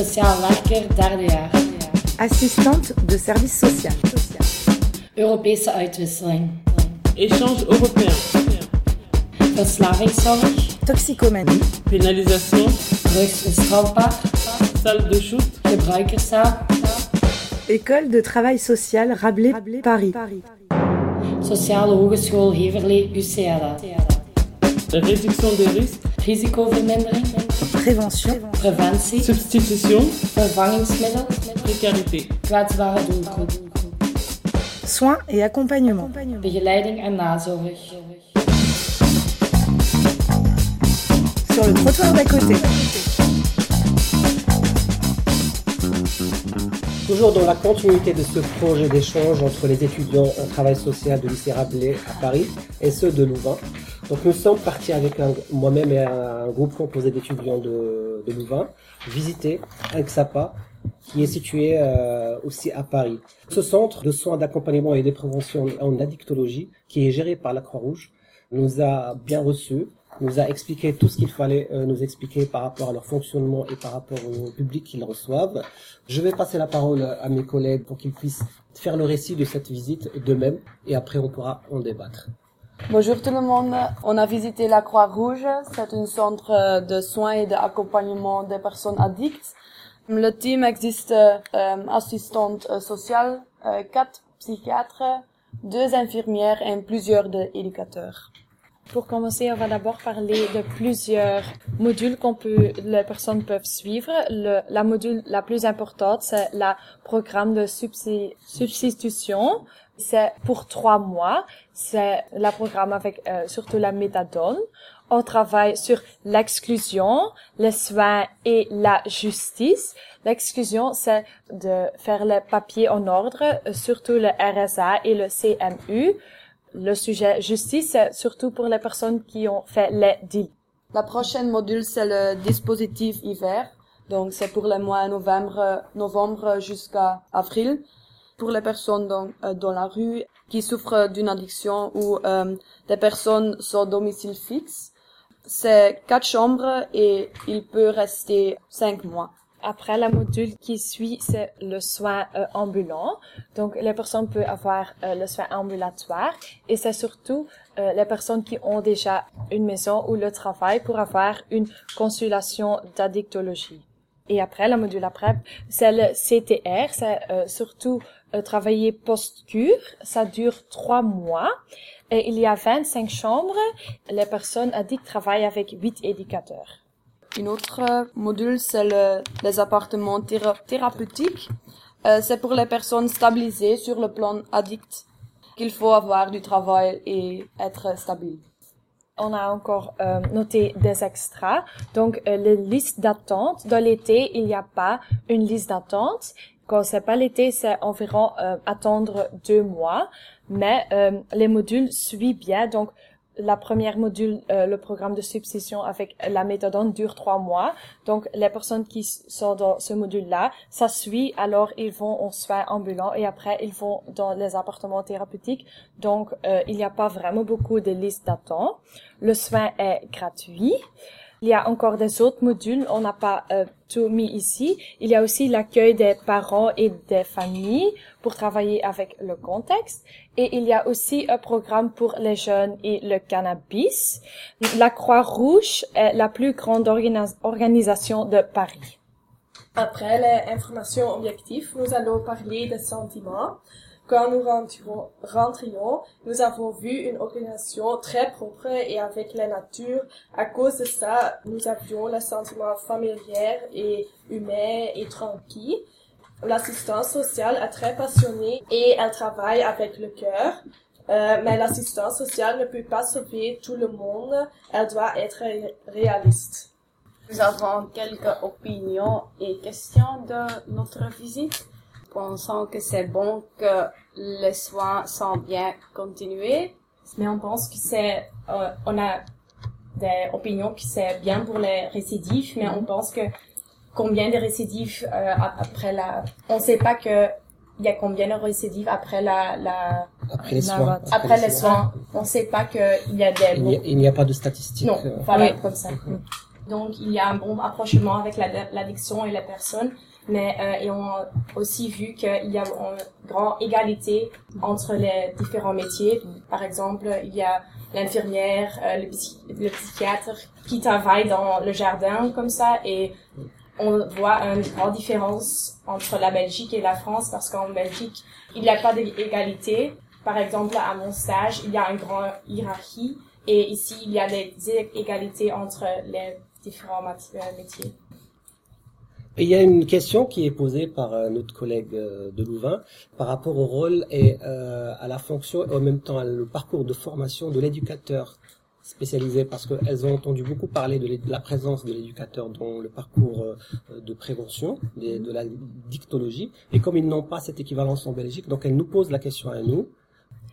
Sociaal werker, derde jaar. Assistante de service social. Europese uitwisseling. Échange européen. Verslavingszorg. Toxicomanie. Pénalisation. Drugs is strafbaar. Salle de shoot. Gebruikerszaal. École de travail social Rabelais, Paris. Sociale Hogeschool Heverlee, UCLA. Réduction des risques. Risicovermindering. Prévention. Preventie. Substitution. Vervangingsmiddel. Précarité. Kwetsbare doelgroep. Soins et accompagnement. Begeleiding en nazorg. Sur le trottoir d'à côté. Toujours dans la continuité de ce projet d'échange entre les étudiants en travail social de lycée Rabelais à Paris et ceux de Louvain. Donc nous sommes partis avec moi-même et un groupe composé d'étudiants de, de Louvain visiter un XAPA qui est situé euh, aussi à Paris. Ce centre de soins d'accompagnement et de prévention en addictologie qui est géré par la Croix-Rouge nous a bien reçus, nous a expliqué tout ce qu'il fallait euh, nous expliquer par rapport à leur fonctionnement et par rapport au public qu'ils reçoivent. Je vais passer la parole à mes collègues pour qu'ils puissent faire le récit de cette visite d'eux-mêmes et après on pourra en débattre. Bonjour tout le monde. On a visité la Croix-Rouge. C'est un centre de soins et d'accompagnement des personnes addictes. Le team existe euh, assistante sociale, euh, quatre psychiatres, deux infirmières et plusieurs éducateurs. Pour commencer, on va d'abord parler de plusieurs modules qu'on peut, les personnes peuvent suivre. Le, la module la plus importante, c'est la programme de substitution. C'est pour trois mois. C'est la programme avec euh, surtout la méthadone. On travaille sur l'exclusion, les soins et la justice. L'exclusion, c'est de faire les papiers en ordre, euh, surtout le RSA et le CMU. Le sujet justice, c'est surtout pour les personnes qui ont fait les délits. La prochaine module, c'est le dispositif hiver. Donc, c'est pour les mois novembre, novembre jusqu'à avril. Pour les personnes dans, euh, dans la rue qui souffrent d'une addiction ou euh, des personnes sans domicile fixe. C'est quatre chambres et il peut rester cinq mois. Après, la module qui suit, c'est le soin euh, ambulant. Donc, les personnes peuvent avoir euh, le soin ambulatoire et c'est surtout euh, les personnes qui ont déjà une maison ou le travail pour avoir une consultation d'addictologie. Et après, la module après, c'est le CTR, c'est euh, surtout euh, travailler post-cure. Ça dure trois mois. Et il y a 25 chambres. Les personnes addictes travaillent avec huit éducateurs. Une autre euh, module, c'est le, les appartements théra- thérapeutiques. C'est pour les personnes stabilisées sur le plan addict qu'il faut avoir du travail et être stable. On a encore euh, noté des extras. Donc, euh, les listes d'attente. Dans l'été, il n'y a pas une liste d'attente. Quand c'est pas l'été, c'est environ euh, attendre deux mois. Mais euh, les modules suivent bien. Donc, la première module, euh, le programme de substitution avec la méthadone dure trois mois. Donc, les personnes qui sont dans ce module-là, ça suit. Alors, ils vont en soins ambulants et après, ils vont dans les appartements thérapeutiques. Donc, euh, il n'y a pas vraiment beaucoup de listes d'attente. Le soin est gratuit. Il y a encore des autres modules, on n'a pas euh, tout mis ici. Il y a aussi l'accueil des parents et des familles pour travailler avec le contexte. Et il y a aussi un programme pour les jeunes et le cannabis. La Croix-Rouge est la plus grande organi- organisation de Paris. Après les informations objectives, nous allons parler des sentiments. Quand nous rentrions, nous avons vu une organisation très propre et avec la nature. À cause de ça, nous avions le sentiment familier et humain et tranquille. L'assistance sociale est très passionnée et elle travaille avec le cœur. Euh, mais l'assistance sociale ne peut pas sauver tout le monde. Elle doit être ré- réaliste. Nous avons quelques opinions et questions de notre visite. Pensons que c'est bon que les soins sont bien continués. mais on pense que c'est, euh, on a des opinions que c'est bien pour les récidives, mais on pense que combien de récidives euh, ap- après la, on sait pas que il y a combien de récidives après la, la Après les La soins. vente. après les soins. On sait pas que il y a des Il n'y a, il n'y a pas de statistiques. non, euh, voilà Oui. comme ça. Donc, il y a un bon approchement avec la- l'addiction et la personne, mais euh, et on a aussi vu qu'il y a une grande égalité entre les différents métiers. Par exemple, il y a l'infirmière, euh, le, le psychiatre qui travaille dans le jardin comme ça et on voit une grande différence entre la Belgique et la France parce qu'en Belgique, il n'y a pas d'égalité. Par exemple, à mon stage, il y a une grande hiérarchie et ici, il y a des égalités entre les différents euh, métiers. Il y a une question qui est posée par notre collègue euh, de Louvain par rapport au rôle et euh, à la fonction et en même temps le parcours de formation de l'éducateur spécialisé parce qu'elles ont entendu beaucoup parler de, la présence de l'éducateur dans le parcours euh, de prévention de la dictologie. Et comme ils n'ont pas cette équivalence en Belgique donc elles nous posent la question à nous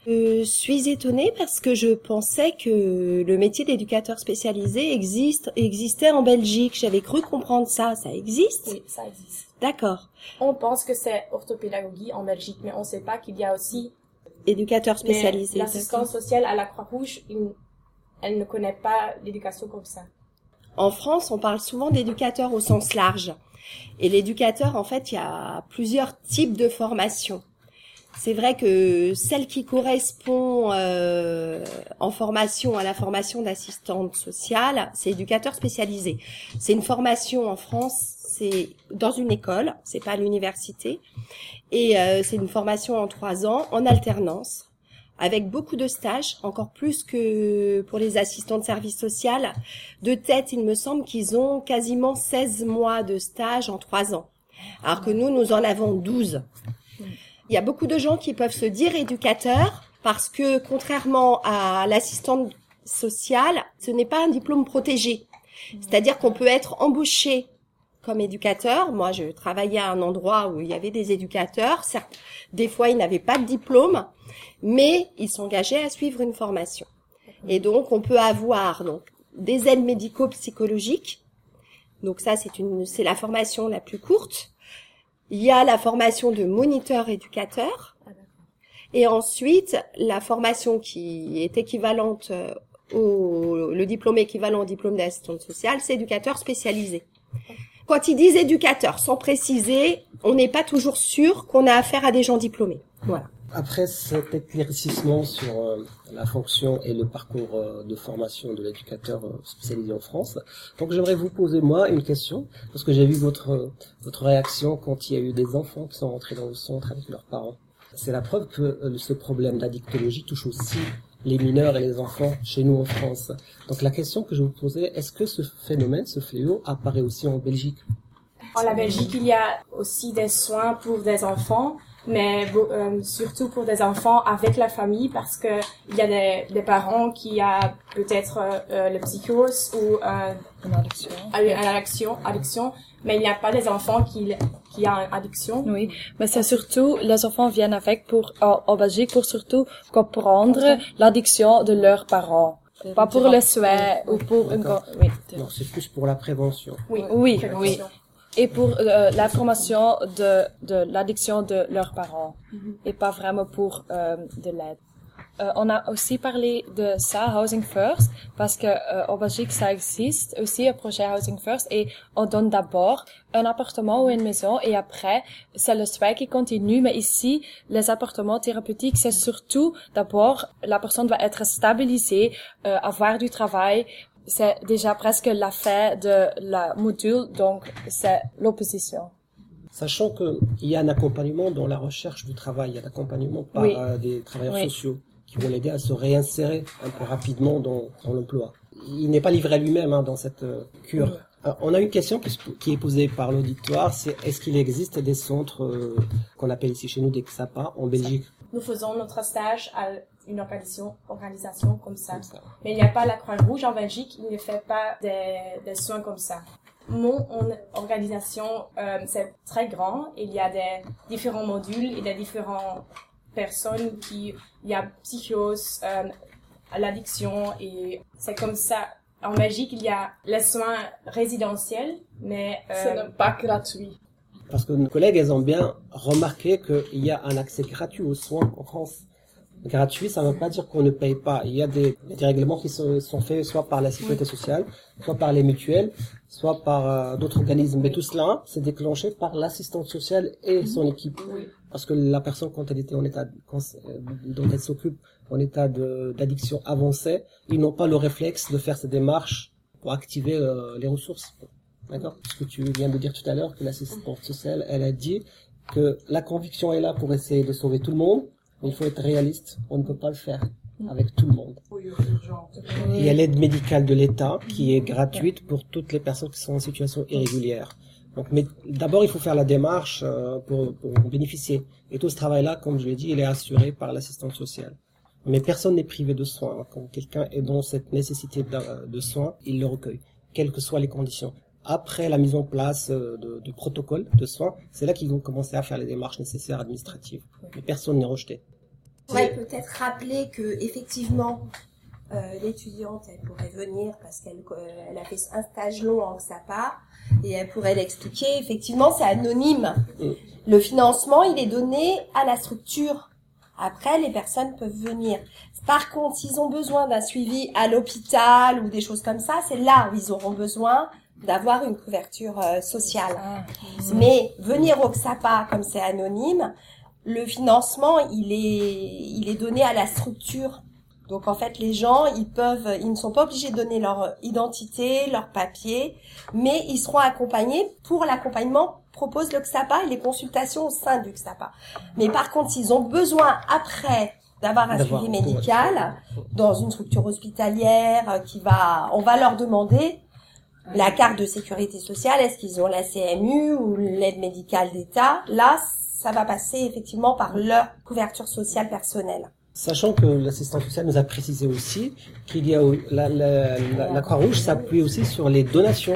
Je suis étonnée parce que je pensais que le métier d'éducateur spécialisé existe, existait en Belgique. J'avais cru comprendre ça. Ça existe? Oui, ça existe. D'accord. On pense que c'est orthopédagogie en Belgique, mais on ne sait pas qu'il y a aussi Éducateur spécialisé. L'assistance sociale à la Croix-Rouge, elle ne connaît pas l'éducation comme ça. En France, on parle souvent d'éducateur au sens large. Et l'éducateur, en fait, il y a plusieurs types de formations. C'est vrai que celle qui correspond euh, en formation à la formation d'assistante sociale, c'est éducateur spécialisé. C'est une formation en France, c'est dans une école, c'est pas l'université, et euh, c'est une formation en trois ans en alternance avec beaucoup de stages, encore plus que pour les assistants de service social. De tête, il me semble qu'ils ont quasiment 16 mois de stage en trois ans, alors que nous, nous en avons 12. Il y a beaucoup de gens qui peuvent se dire éducateurs parce que contrairement à l'assistante sociale, ce n'est pas un diplôme protégé. C'est-à-dire qu'on peut être embauché comme éducateur. Moi, je travaillais à un endroit où il y avait des éducateurs. Certes, des fois, ils n'avaient pas de diplôme, mais ils s'engageaient à suivre une formation. Et donc, on peut avoir donc des aides médico-psychologiques. Donc ça, c'est une, c'est la formation la plus courte. Il y a la formation de moniteur éducateur. Et ensuite, la formation qui est équivalente euh, au, le diplôme équivalent au diplôme d'assistante sociale, c'est éducateur spécialisé. Quand ils disent éducateur, sans préciser, on n'est pas toujours sûr qu'on a affaire à des gens diplômés. Voilà. Après cet éclaircissement sur euh, la fonction et le parcours euh, de formation de l'éducateur euh, spécialisé en France, donc j'aimerais vous poser moi une question parce que j'ai vu votre votre réaction quand il y a eu des enfants qui sont rentrés dans le centre avec leurs parents. C'est la preuve que ce problème d'addictologie touche aussi les mineurs et les enfants chez nous en France. Donc la question que je vous posais, est-ce que ce phénomène, ce fléau apparaît aussi en Belgique? En la Belgique, il y a aussi des soins pour des enfants, mais euh, surtout pour des enfants avec la famille parce que il y a des, des parents qui a peut-être euh, euh, le psychose ou euh, Une addiction. une addiction, addiction, mais il n'y a pas des enfants qui qui a une addiction. Oui, mais c'est surtout, les enfants viennent avec pour, en, en Belgique pour surtout comprendre l'addiction de leurs parents. Pas pour le souhait ou pour une, oui. Non, c'est plus pour la prévention. Oui, Oui, prévention. oui. Et pour euh, la formation de, de l'addiction de leurs parents. Et pas vraiment pour euh, de l'aide. Euh, on a aussi parlé de ça, Housing First, parce que euh, en Belgique ça existe aussi un projet Housing First et on donne d'abord un appartement ou une maison et après c'est le souhait qui continue. Mais ici, les appartements thérapeutiques, c'est surtout d'abord la personne doit être stabilisée, euh, avoir du travail. C'est déjà presque la fin de la module, donc c'est l'opposition. Sachant qu'il y a un accompagnement dans la recherche du travail, il y a l'accompagnement par Oui. euh, des travailleurs Oui. sociaux qui vont l'aider à se réinsérer un peu rapidement dans, dans l'emploi. Il n'est pas livré à lui-même hein, dans cette euh, cure. Euh, on a une question qui, est posée par l'auditoire, c'est est-ce qu'il existe des centres euh, qu'on appelle ici chez nous des XAPA en Belgique? Nous faisons notre stage à une organisation, organisation comme ça. Comme ça. Mais il n'y a pas la Croix-Rouge en Belgique, il ne fait pas des, des soins comme ça. Mon on- organisation, euh, c'est très grand. Il y a des différents modules, il y a différentes personnes qui, il y a psychose, euh, l'addiction et c'est comme ça. En Belgique, il y a les soins résidentiels, mais euh, Ce n'est pas gratuit. Parce que nos collègues, elles ont bien remarqué qu'il y a un accès gratuit aux soins en France. Gratuit, ça ne veut pas dire qu'on ne paye pas. Il y a des, des règlements qui sont, sont faits soit par la sécurité sociale, soit par les mutuelles, soit par euh, d'autres organismes. Mais tout cela, c'est déclenché par l'assistante sociale et son équipe. Parce que la personne, quand elle était en état, quand, euh, dont elle s'occupe en état d'addiction avancée, ils n'ont pas le réflexe de faire ces démarches pour activer euh, les ressources. D'accord? Ce que tu viens de dire tout à l'heure, que l'assistante sociale, elle a dit que la conviction est là pour essayer de sauver tout le monde, il faut être réaliste. On ne peut pas le faire avec tout le monde. Il y a l'aide médicale de l'État qui est gratuite pour toutes les personnes qui sont en situation irrégulière. Donc, mais d'abord, il faut faire la démarche euh, pour, pour bénéficier. Et tout ce travail-là, comme je l'ai dit, il est assuré par l'assistance sociale. Mais personne n'est privé de soins. Quand quelqu'un est dans cette nécessité de, de soins, il le recueille, quelles que soient les conditions. Après la mise en place euh, de, de protocoles de soins, c'est là qu'ils vont commencer à faire les démarches nécessaires administratives. Mais personne n'est rejeté. Ouais, peut-être rappeler que effectivement, euh, l'étudiante, elle pourrait venir parce qu'elle euh, elle a fait un stage long en XAPA et elle pourrait l'expliquer. Effectivement, c'est anonyme. Mm. Le financement, il est donné à la structure. Après, les personnes peuvent venir. Par contre, s'ils ont besoin d'un suivi à l'hôpital ou des choses comme ça, c'est là où ils auront besoin d'avoir une couverture euh, sociale. Mais venir au XAPA, comme c'est anonyme, le financement, il est, il est donné à la structure. Donc en fait, les gens, ils peuvent, ils ne sont pas obligés de donner leur identité, leur papier, mais ils seront accompagnés. Pour l'accompagnement, propose le XAPA et les consultations au sein du XAPA. Mais par contre, s'ils ont besoin après d'avoir un suivi médical dans une structure hospitalière euh, qui va, on va leur demander la carte de sécurité sociale, est-ce qu'ils ont la CMU ou l'aide médicale d'État? Là, ça va passer effectivement par leur couverture sociale personnelle. Sachant que l'assistance sociale nous a précisé aussi qu'il y a la, la, la, la Croix-Rouge s'appuie aussi sur les donations,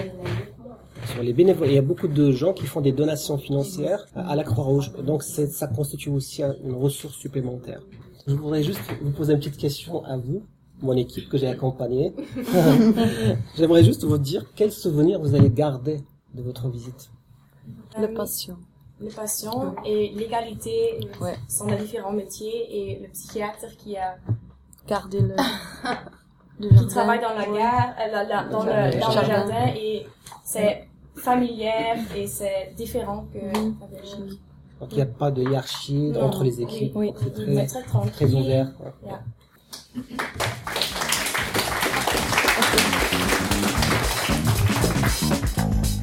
sur les bénévoles. Il y a beaucoup de gens qui font des donations financières à la Croix-Rouge, donc ça constitue aussi un- une ressource supplémentaire. Je voudrais juste vous poser une petite question à vous, mon équipe que j'ai accompagnée. J'aimerais juste vous dire quel souvenir vous allez garder de votre visite. Le patient. Le patient et l'égalité Ouais. sont des différents métiers et le psychiatre qui a Garder le, le qui travaille dans la gare, euh, la- la- dans, le, dans le Jardin. et c'est familière et c'est différent que la Belgique. Donc il n'y a pas de hiérarchie Non. entre les équipes, Oui. c'est C'est très, très tranquille. très ouvert. Yeah. ちょっと待って。